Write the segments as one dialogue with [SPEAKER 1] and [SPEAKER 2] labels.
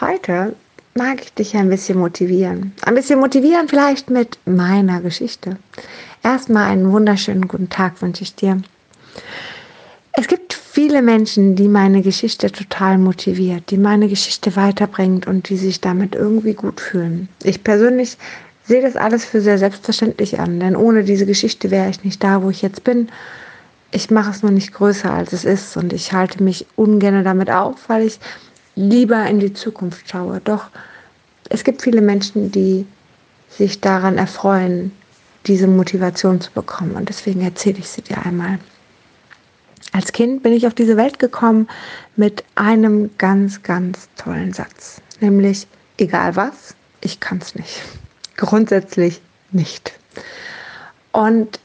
[SPEAKER 1] Heute mag ich dich ein bisschen motivieren. Ein bisschen motivieren vielleicht mit meiner Geschichte. Erstmal einen wunderschönen guten Tag wünsche ich dir. Es gibt viele Menschen, die meine Geschichte total motiviert, die meine Geschichte weiterbringt und die sich damit irgendwie gut fühlen. Ich persönlich sehe das alles für sehr selbstverständlich an, denn ohne diese Geschichte wäre ich nicht da, wo ich jetzt bin. Ich mache es nur nicht größer, als es ist und ich halte mich ungern damit auf, weil ich lieber in die Zukunft schaue. Doch es gibt viele Menschen, die sich daran erfreuen, diese Motivation zu bekommen. Und deswegen erzähle ich sie dir einmal. Als Kind bin ich auf diese Welt gekommen mit einem ganz, ganz tollen Satz. Nämlich, egal was, ich kann es nicht. Grundsätzlich nicht. Und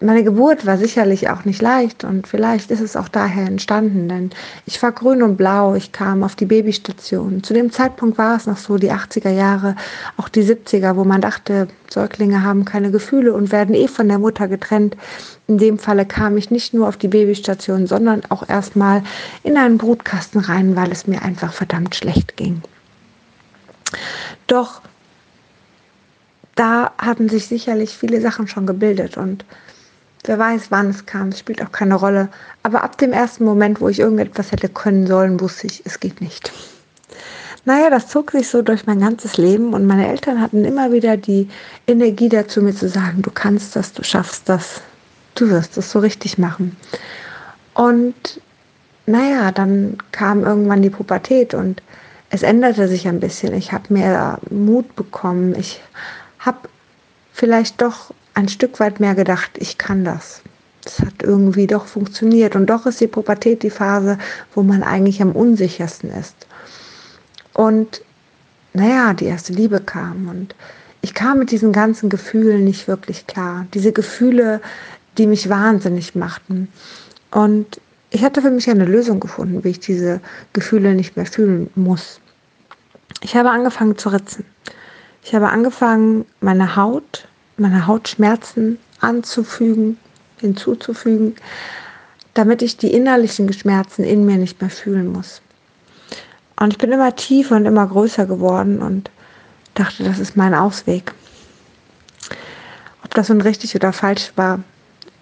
[SPEAKER 1] meine Geburt war sicherlich auch nicht leicht und vielleicht ist es auch daher entstanden, denn ich war grün und blau, ich kam auf die Babystation. Zu dem Zeitpunkt war es noch so, die 80er Jahre, auch die 70er, wo man dachte, Säuglinge haben keine Gefühle und werden eh von der Mutter getrennt. In dem Falle kam ich nicht nur auf die Babystation, sondern auch erstmal in einen Brutkasten rein, weil es mir einfach verdammt schlecht ging. Doch da hatten sich sicherlich viele Sachen schon gebildet und Wer weiß, wann es kam, es spielt auch keine Rolle. Aber ab dem ersten Moment, wo ich irgendetwas hätte können sollen, wusste ich, es geht nicht. Naja, das zog sich so durch mein ganzes Leben und meine Eltern hatten immer wieder die Energie dazu, mir zu sagen, du kannst das, du schaffst das, du wirst es so richtig machen. Und naja, dann kam irgendwann die Pubertät und es änderte sich ein bisschen. Ich habe mehr Mut bekommen. Ich habe vielleicht doch ein Stück weit mehr gedacht, ich kann das. Es hat irgendwie doch funktioniert. Und doch ist die Pubertät die Phase, wo man eigentlich am unsichersten ist. Und naja, die erste Liebe kam und ich kam mit diesen ganzen Gefühlen nicht wirklich klar. Diese Gefühle, die mich wahnsinnig machten. Und ich hatte für mich eine Lösung gefunden, wie ich diese Gefühle nicht mehr fühlen muss. Ich habe angefangen zu ritzen. Ich habe angefangen, meine Haut meiner Haut Schmerzen anzufügen, hinzuzufügen, damit ich die innerlichen Schmerzen in mir nicht mehr fühlen muss. Und ich bin immer tiefer und immer größer geworden und dachte, das ist mein Ausweg. Ob das nun richtig oder falsch war,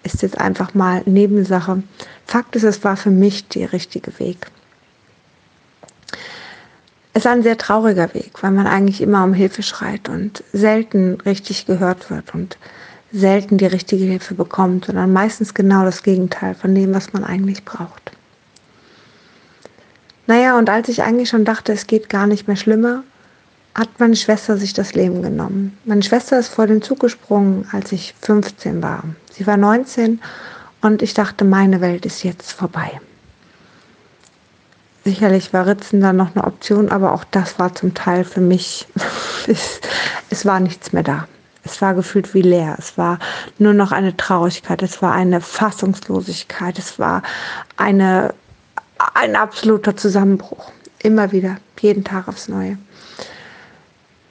[SPEAKER 1] ist jetzt einfach mal Nebensache. Fakt ist, es war für mich der richtige Weg. Es ist ein sehr trauriger Weg, weil man eigentlich immer um Hilfe schreit und selten richtig gehört wird und selten die richtige Hilfe bekommt, sondern meistens genau das Gegenteil von dem, was man eigentlich braucht. Naja, und als ich eigentlich schon dachte, es geht gar nicht mehr schlimmer, hat meine Schwester sich das Leben genommen. Meine Schwester ist vor den Zug gesprungen, als ich 15 war. Sie war 19 und ich dachte, meine Welt ist jetzt vorbei. Sicherlich war Ritzen dann noch eine Option, aber auch das war zum Teil für mich, es, es war nichts mehr da. Es war gefühlt wie leer. Es war nur noch eine Traurigkeit. Es war eine Fassungslosigkeit. Es war eine, ein absoluter Zusammenbruch. Immer wieder, jeden Tag aufs Neue.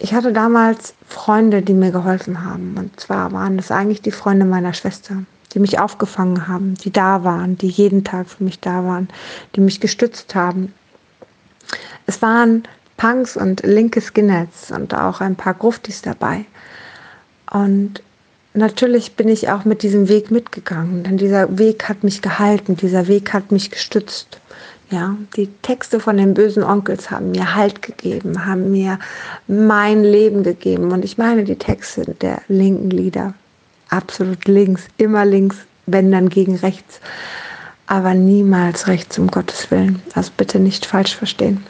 [SPEAKER 1] Ich hatte damals Freunde, die mir geholfen haben. Und zwar waren das eigentlich die Freunde meiner Schwester die mich aufgefangen haben, die da waren, die jeden Tag für mich da waren, die mich gestützt haben. Es waren Punks und linke Skinheads und auch ein paar Gruftis dabei. Und natürlich bin ich auch mit diesem Weg mitgegangen, denn dieser Weg hat mich gehalten, dieser Weg hat mich gestützt. Ja, die Texte von den bösen Onkels haben mir Halt gegeben, haben mir mein Leben gegeben. Und ich meine die Texte der linken Lieder absolut links, immer links, wenn dann gegen rechts, aber niemals rechts, um Gottes Willen. Also bitte nicht falsch verstehen.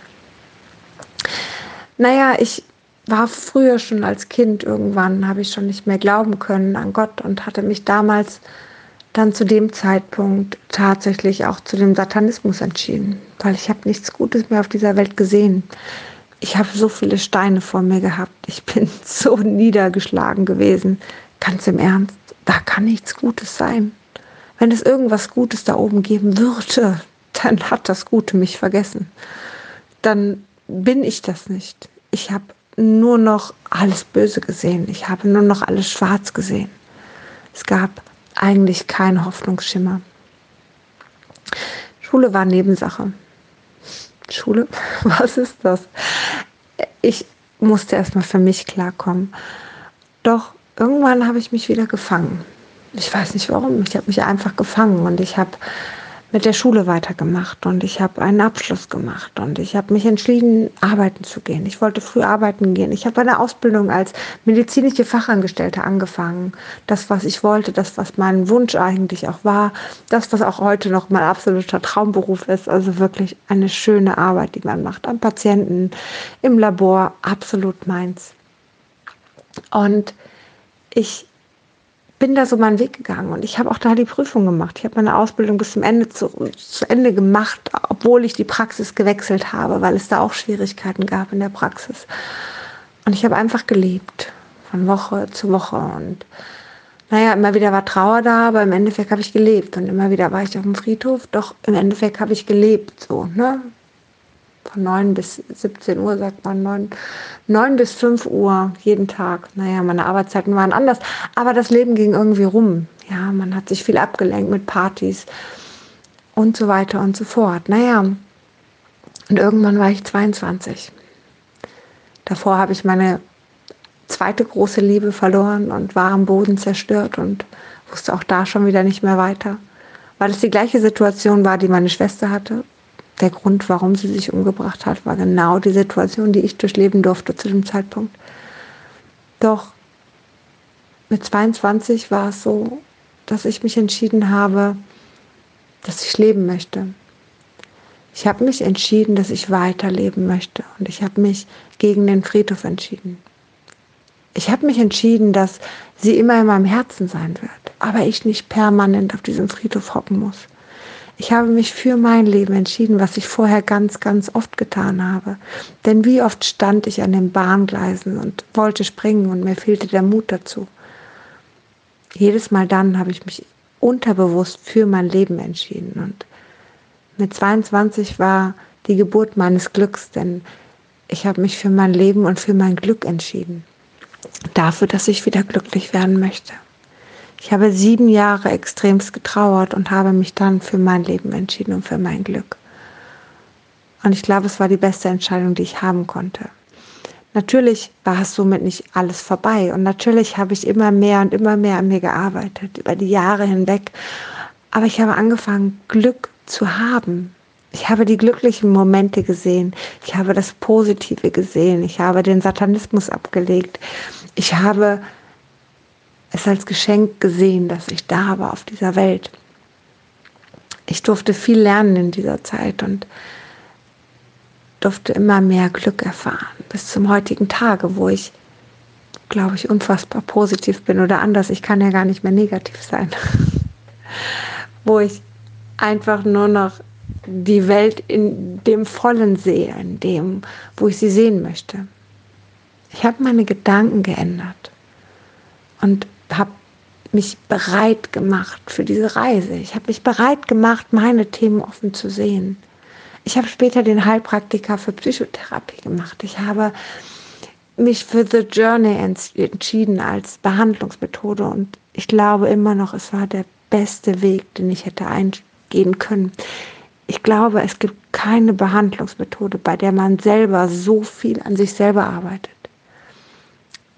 [SPEAKER 1] Naja, ich war früher schon als Kind, irgendwann habe ich schon nicht mehr glauben können an Gott und hatte mich damals dann zu dem Zeitpunkt tatsächlich auch zu dem Satanismus entschieden, weil ich habe nichts Gutes mehr auf dieser Welt gesehen. Ich habe so viele Steine vor mir gehabt. Ich bin so niedergeschlagen gewesen. Ganz im Ernst, da kann nichts Gutes sein. Wenn es irgendwas Gutes da oben geben würde, dann hat das Gute mich vergessen. Dann bin ich das nicht. Ich habe nur noch alles Böse gesehen. Ich habe nur noch alles schwarz gesehen. Es gab eigentlich keinen Hoffnungsschimmer. Schule war Nebensache. Schule? Was ist das? ich musste erstmal für mich klarkommen. Doch irgendwann habe ich mich wieder gefangen. Ich weiß nicht warum. Ich habe mich einfach gefangen und ich habe mit der Schule weitergemacht und ich habe einen Abschluss gemacht und ich habe mich entschieden, arbeiten zu gehen. Ich wollte früh arbeiten gehen. Ich habe eine Ausbildung als medizinische Fachangestellte angefangen. Das, was ich wollte, das, was mein Wunsch eigentlich auch war, das, was auch heute noch mein absoluter Traumberuf ist. Also wirklich eine schöne Arbeit, die man macht am Patienten, im Labor, absolut meins. Und ich bin da so meinen Weg gegangen und ich habe auch da die Prüfung gemacht. Ich habe meine Ausbildung bis zum Ende zu, zu Ende gemacht, obwohl ich die Praxis gewechselt habe, weil es da auch Schwierigkeiten gab in der Praxis. Und ich habe einfach gelebt, von Woche zu Woche. Und naja, immer wieder war Trauer da, aber im Endeffekt habe ich gelebt. Und immer wieder war ich auf dem Friedhof, doch im Endeffekt habe ich gelebt. So, ne? Von 9 bis 17 Uhr, sagt man, 9, 9 bis 5 Uhr jeden Tag. Naja, meine Arbeitszeiten waren anders, aber das Leben ging irgendwie rum. Ja, man hat sich viel abgelenkt mit Partys und so weiter und so fort. Naja, und irgendwann war ich 22. Davor habe ich meine zweite große Liebe verloren und war am Boden zerstört und wusste auch da schon wieder nicht mehr weiter, weil es die gleiche Situation war, die meine Schwester hatte der Grund, warum sie sich umgebracht hat, war genau die Situation, die ich durchleben durfte zu dem Zeitpunkt. Doch mit 22 war es so, dass ich mich entschieden habe, dass ich leben möchte. Ich habe mich entschieden, dass ich weiterleben möchte und ich habe mich gegen den Friedhof entschieden. Ich habe mich entschieden, dass sie immer in meinem Herzen sein wird, aber ich nicht permanent auf diesem Friedhof hocken muss. Ich habe mich für mein Leben entschieden, was ich vorher ganz, ganz oft getan habe. Denn wie oft stand ich an den Bahngleisen und wollte springen und mir fehlte der Mut dazu. Jedes Mal dann habe ich mich unterbewusst für mein Leben entschieden. Und mit 22 war die Geburt meines Glücks, denn ich habe mich für mein Leben und für mein Glück entschieden. Dafür, dass ich wieder glücklich werden möchte. Ich habe sieben Jahre extremst getrauert und habe mich dann für mein Leben entschieden und für mein Glück. Und ich glaube, es war die beste Entscheidung, die ich haben konnte. Natürlich war es somit nicht alles vorbei und natürlich habe ich immer mehr und immer mehr an mir gearbeitet, über die Jahre hinweg. Aber ich habe angefangen, Glück zu haben. Ich habe die glücklichen Momente gesehen. Ich habe das Positive gesehen. Ich habe den Satanismus abgelegt. Ich habe es als Geschenk gesehen, dass ich da war auf dieser Welt. Ich durfte viel lernen in dieser Zeit und durfte immer mehr Glück erfahren, bis zum heutigen Tage, wo ich, glaube ich, unfassbar positiv bin oder anders. Ich kann ja gar nicht mehr negativ sein. wo ich einfach nur noch die Welt in dem Vollen sehe, in dem, wo ich sie sehen möchte. Ich habe meine Gedanken geändert. Und habe mich bereit gemacht für diese Reise. Ich habe mich bereit gemacht, meine Themen offen zu sehen. Ich habe später den Heilpraktiker für Psychotherapie gemacht. Ich habe mich für The Journey entschieden als Behandlungsmethode und ich glaube immer noch, es war der beste Weg, den ich hätte eingehen können. Ich glaube, es gibt keine Behandlungsmethode, bei der man selber so viel an sich selber arbeitet.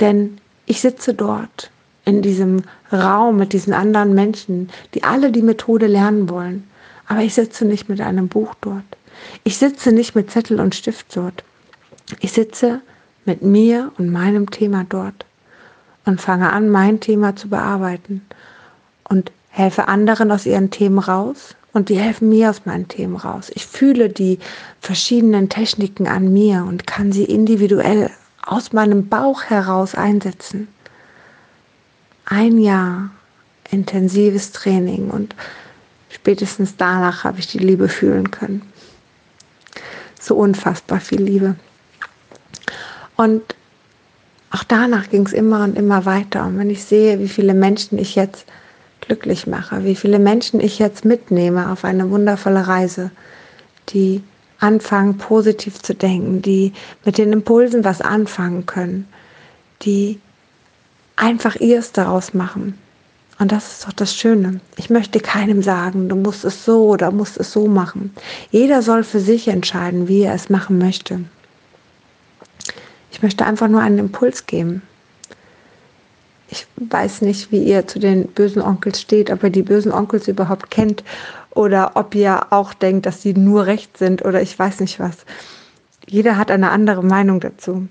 [SPEAKER 1] Denn ich sitze dort in diesem Raum mit diesen anderen Menschen, die alle die Methode lernen wollen. Aber ich sitze nicht mit einem Buch dort. Ich sitze nicht mit Zettel und Stift dort. Ich sitze mit mir und meinem Thema dort und fange an, mein Thema zu bearbeiten und helfe anderen aus ihren Themen raus und die helfen mir aus meinen Themen raus. Ich fühle die verschiedenen Techniken an mir und kann sie individuell aus meinem Bauch heraus einsetzen ein Jahr intensives Training und spätestens danach habe ich die Liebe fühlen können. So unfassbar viel Liebe. Und auch danach ging es immer und immer weiter. Und wenn ich sehe, wie viele Menschen ich jetzt glücklich mache, wie viele Menschen ich jetzt mitnehme auf eine wundervolle Reise, die anfangen positiv zu denken, die mit den Impulsen was anfangen können, die einfach ihrs daraus machen. Und das ist doch das Schöne. Ich möchte keinem sagen, du musst es so oder musst es so machen. Jeder soll für sich entscheiden, wie er es machen möchte. Ich möchte einfach nur einen Impuls geben. Ich weiß nicht, wie ihr zu den bösen Onkels steht, ob ihr die bösen Onkels überhaupt kennt oder ob ihr auch denkt, dass sie nur recht sind oder ich weiß nicht was. Jeder hat eine andere Meinung dazu.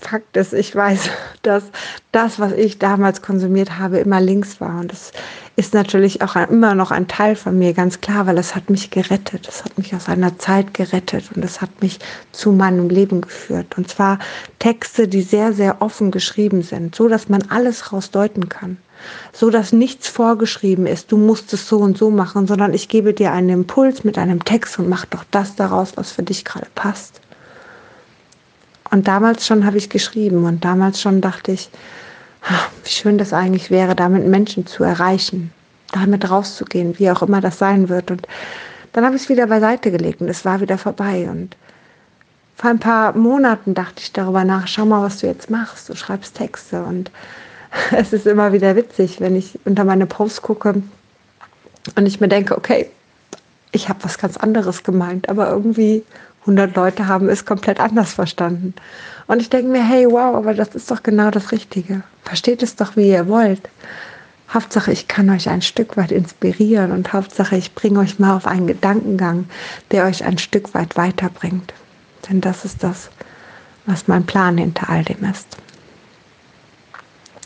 [SPEAKER 1] Fakt ist, ich weiß, dass das, was ich damals konsumiert habe, immer links war. Und das ist natürlich auch immer noch ein Teil von mir, ganz klar, weil es hat mich gerettet. Es hat mich aus einer Zeit gerettet und es hat mich zu meinem Leben geführt. Und zwar Texte, die sehr, sehr offen geschrieben sind, so dass man alles rausdeuten kann. So dass nichts vorgeschrieben ist, du musst es so und so machen, sondern ich gebe dir einen Impuls mit einem Text und mach doch das daraus, was für dich gerade passt. Und damals schon habe ich geschrieben und damals schon dachte ich, wie schön das eigentlich wäre, damit Menschen zu erreichen, damit rauszugehen, wie auch immer das sein wird. Und dann habe ich es wieder beiseite gelegt und es war wieder vorbei. Und vor ein paar Monaten dachte ich darüber nach, schau mal, was du jetzt machst. Du schreibst Texte und es ist immer wieder witzig, wenn ich unter meine Posts gucke und ich mir denke, okay, ich habe was ganz anderes gemeint, aber irgendwie 100 Leute haben es komplett anders verstanden. Und ich denke mir, hey, wow, aber das ist doch genau das Richtige. Versteht es doch, wie ihr wollt. Hauptsache, ich kann euch ein Stück weit inspirieren und Hauptsache, ich bringe euch mal auf einen Gedankengang, der euch ein Stück weit weiterbringt. Denn das ist das, was mein Plan hinter all dem ist.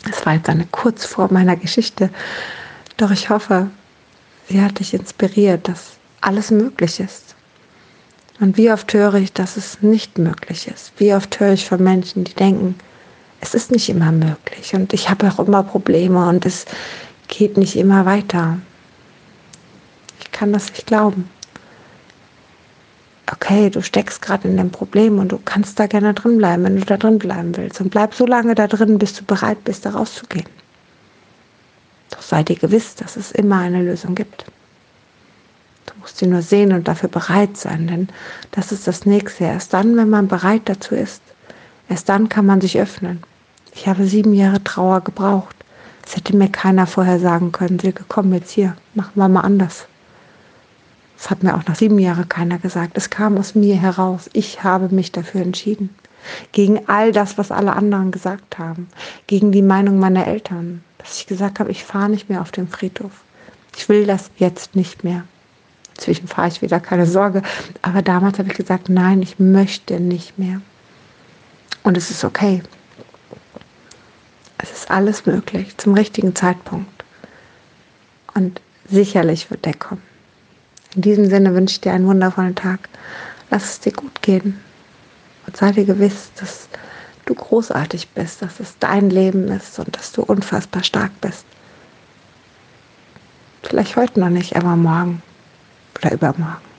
[SPEAKER 1] Es war jetzt eine Kurzform meiner Geschichte, doch ich hoffe, sie hat dich inspiriert, dass alles möglich ist. Und wie oft höre ich, dass es nicht möglich ist? Wie oft höre ich von Menschen, die denken, es ist nicht immer möglich und ich habe auch immer Probleme und es geht nicht immer weiter. Ich kann das nicht glauben. Okay, du steckst gerade in dem Problem und du kannst da gerne drin bleiben, wenn du da drin bleiben willst. Und bleib so lange da drin, bis du bereit bist, da rauszugehen. Doch sei dir gewiss, dass es immer eine Lösung gibt. Musst sie nur sehen und dafür bereit sein, denn das ist das Nächste. Erst dann, wenn man bereit dazu ist, erst dann kann man sich öffnen. Ich habe sieben Jahre Trauer gebraucht. Es hätte mir keiner vorher sagen können, Silke, komm jetzt hier, machen wir mal anders. Das hat mir auch nach sieben Jahren keiner gesagt. Es kam aus mir heraus. Ich habe mich dafür entschieden. Gegen all das, was alle anderen gesagt haben. Gegen die Meinung meiner Eltern. Dass ich gesagt habe, ich fahre nicht mehr auf den Friedhof. Ich will das jetzt nicht mehr. Inzwischen fahre ich wieder, keine Sorge. Aber damals habe ich gesagt, nein, ich möchte nicht mehr. Und es ist okay. Es ist alles möglich zum richtigen Zeitpunkt. Und sicherlich wird der kommen. In diesem Sinne wünsche ich dir einen wundervollen Tag. Lass es dir gut gehen. Und sei dir gewiss, dass du großartig bist, dass es dein Leben ist und dass du unfassbar stark bist. Vielleicht heute noch nicht, aber morgen oder übermorgen.